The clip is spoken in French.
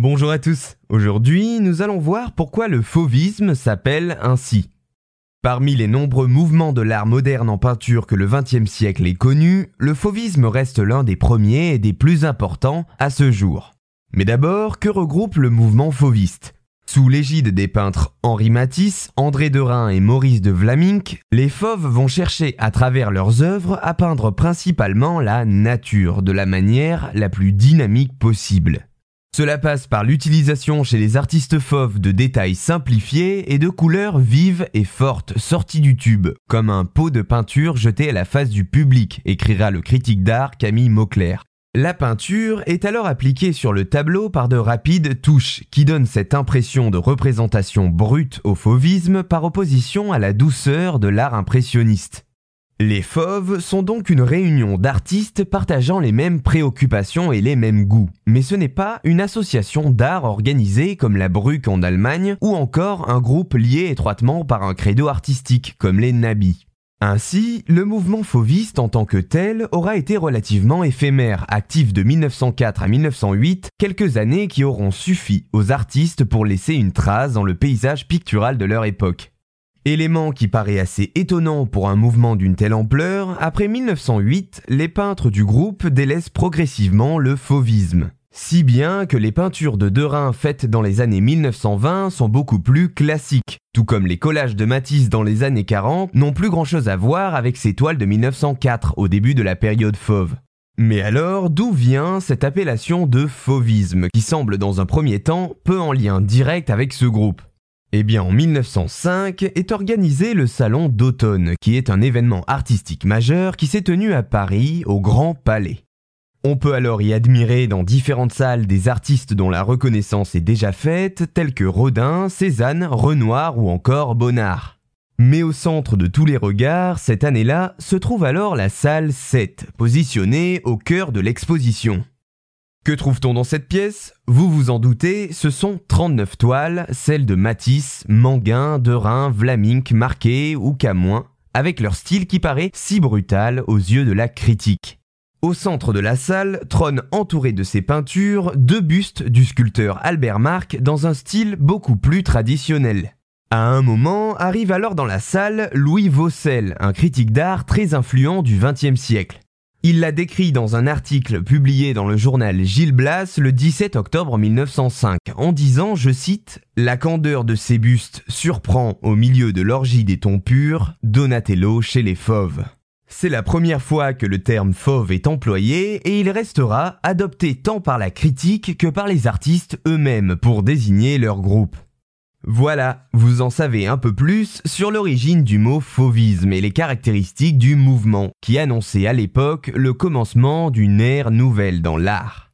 Bonjour à tous. Aujourd'hui, nous allons voir pourquoi le fauvisme s'appelle ainsi. Parmi les nombreux mouvements de l'art moderne en peinture que le XXe siècle ait connu, le fauvisme reste l'un des premiers et des plus importants à ce jour. Mais d'abord, que regroupe le mouvement fauviste? Sous l'égide des peintres Henri Matisse, André Derain et Maurice de Vlaminck, les fauves vont chercher à travers leurs œuvres à peindre principalement la nature de la manière la plus dynamique possible. Cela passe par l'utilisation chez les artistes fauves de détails simplifiés et de couleurs vives et fortes sorties du tube, comme un pot de peinture jeté à la face du public, écrira le critique d'art Camille Mauclair. La peinture est alors appliquée sur le tableau par de rapides touches qui donnent cette impression de représentation brute au fauvisme par opposition à la douceur de l'art impressionniste. Les fauves sont donc une réunion d'artistes partageant les mêmes préoccupations et les mêmes goûts. Mais ce n'est pas une association d'art organisée comme la Bruck en Allemagne ou encore un groupe lié étroitement par un credo artistique comme les Nabis. Ainsi, le mouvement fauviste en tant que tel aura été relativement éphémère, actif de 1904 à 1908, quelques années qui auront suffi aux artistes pour laisser une trace dans le paysage pictural de leur époque. Élément qui paraît assez étonnant pour un mouvement d'une telle ampleur, après 1908, les peintres du groupe délaissent progressivement le fauvisme. Si bien que les peintures de Derain faites dans les années 1920 sont beaucoup plus classiques, tout comme les collages de Matisse dans les années 40 n'ont plus grand chose à voir avec ces toiles de 1904 au début de la période fauve. Mais alors, d'où vient cette appellation de fauvisme qui semble dans un premier temps peu en lien direct avec ce groupe? Eh bien, en 1905 est organisé le Salon d'automne, qui est un événement artistique majeur qui s'est tenu à Paris, au Grand Palais. On peut alors y admirer dans différentes salles des artistes dont la reconnaissance est déjà faite, tels que Rodin, Cézanne, Renoir ou encore Bonnard. Mais au centre de tous les regards, cette année-là, se trouve alors la salle 7, positionnée au cœur de l'exposition. Que trouve-t-on dans cette pièce? Vous vous en doutez, ce sont 39 toiles, celles de Matisse, Manguin, Derain, Vlaminck, Marquet ou Camoin, avec leur style qui paraît si brutal aux yeux de la critique. Au centre de la salle trône entouré de ces peintures deux bustes du sculpteur Albert Marc dans un style beaucoup plus traditionnel. À un moment arrive alors dans la salle Louis Vaucel, un critique d'art très influent du XXe siècle. Il l'a décrit dans un article publié dans le journal Gilles Blas le 17 octobre 1905 en disant, je cite, La candeur de ces bustes surprend au milieu de l'orgie des tons purs Donatello chez les fauves. C'est la première fois que le terme fauve est employé et il restera adopté tant par la critique que par les artistes eux-mêmes pour désigner leur groupe. Voilà, vous en savez un peu plus sur l'origine du mot fauvisme et les caractéristiques du mouvement qui annonçait à l'époque le commencement d'une ère nouvelle dans l'art.